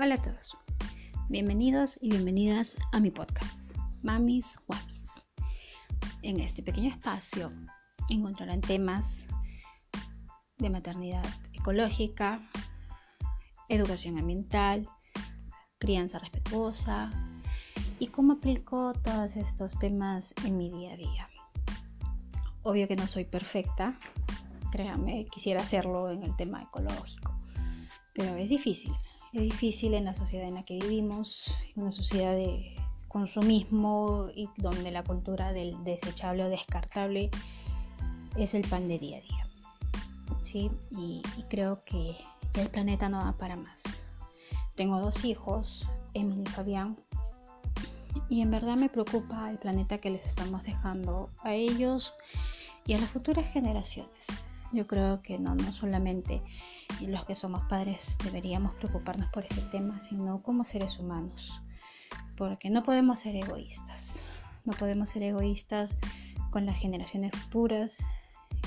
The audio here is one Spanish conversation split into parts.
Hola a todos. Bienvenidos y bienvenidas a mi podcast, Mamis Wamis. En este pequeño espacio encontrarán temas de maternidad ecológica, educación ambiental, crianza respetuosa y cómo aplico todos estos temas en mi día a día. Obvio que no soy perfecta, créanme, quisiera hacerlo en el tema ecológico, pero es difícil es difícil en la sociedad en la que vivimos, una sociedad de consumismo y donde la cultura del desechable o descartable es el pan de día a día. ¿sí? Y, creo que el planeta no da para más. Tengo dos hijos, Emily y Fabián, y en verdad me preocupa el planeta que les estamos dejando a ellos y a las futuras generaciones. Yo creo que no, no solamente los que somos padres deberíamos preocuparnos por ese tema, sino como seres humanos, porque no podemos ser egoístas, no podemos ser egoístas con las generaciones futuras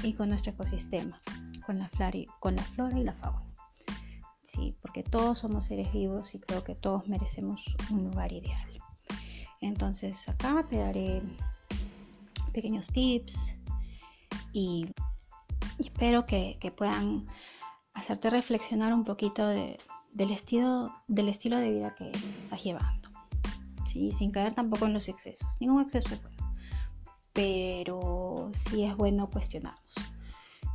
y con nuestro ecosistema, con la, flora con la flora y la fauna. Sí, porque todos somos seres vivos y creo que todos merecemos un lugar ideal. Entonces acá te daré pequeños tips y espero que, puedan hacerte reflexionar un poquito del, estilo, del estilo de vida que, estás llevando. ¿sí? Sin caer tampoco en los excesos. Ningún exceso es bueno. Pero sí es bueno cuestionarnos.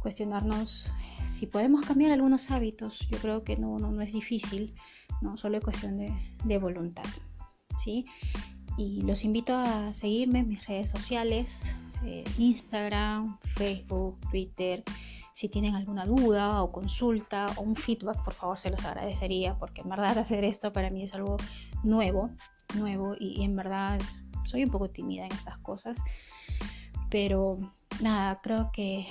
Cuestionarnos si podemos cambiar algunos hábitos. Yo creo que no, no, es difícil. ¿no? Solo es cuestión de, de voluntad. ¿sí? Y los invito a seguirme en mis redes sociales. Eh, Instagram, Facebook, Twitter. Si tienen alguna duda o consulta o un feedback, por favor se los agradecería porque en verdad hacer esto para mí es algo nuevo, nuevo y, en verdad soy un poco tímida en estas cosas. Pero nada, creo que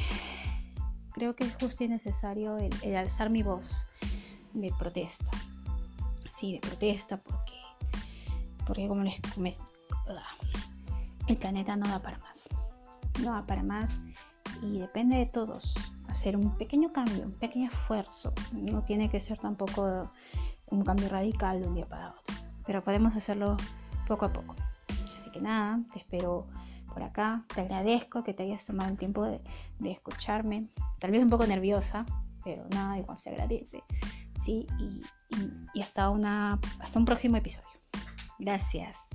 creo que es justo y necesario el, alzar mi voz de protesta. Sí, de protesta porque porque como les comenté, el planeta no da para más no va para más y depende de todos hacer un pequeño cambio, un pequeño esfuerzo. No tiene que ser tampoco un cambio radical de un día para otro, pero podemos hacerlo poco a poco. Así que nada, te espero por acá. Te agradezco que te hayas tomado el tiempo de, escucharme. Tal vez un poco nerviosa, pero nada, igual se agradece. ¿sí? Y, y hasta, una, hasta un próximo episodio. Gracias.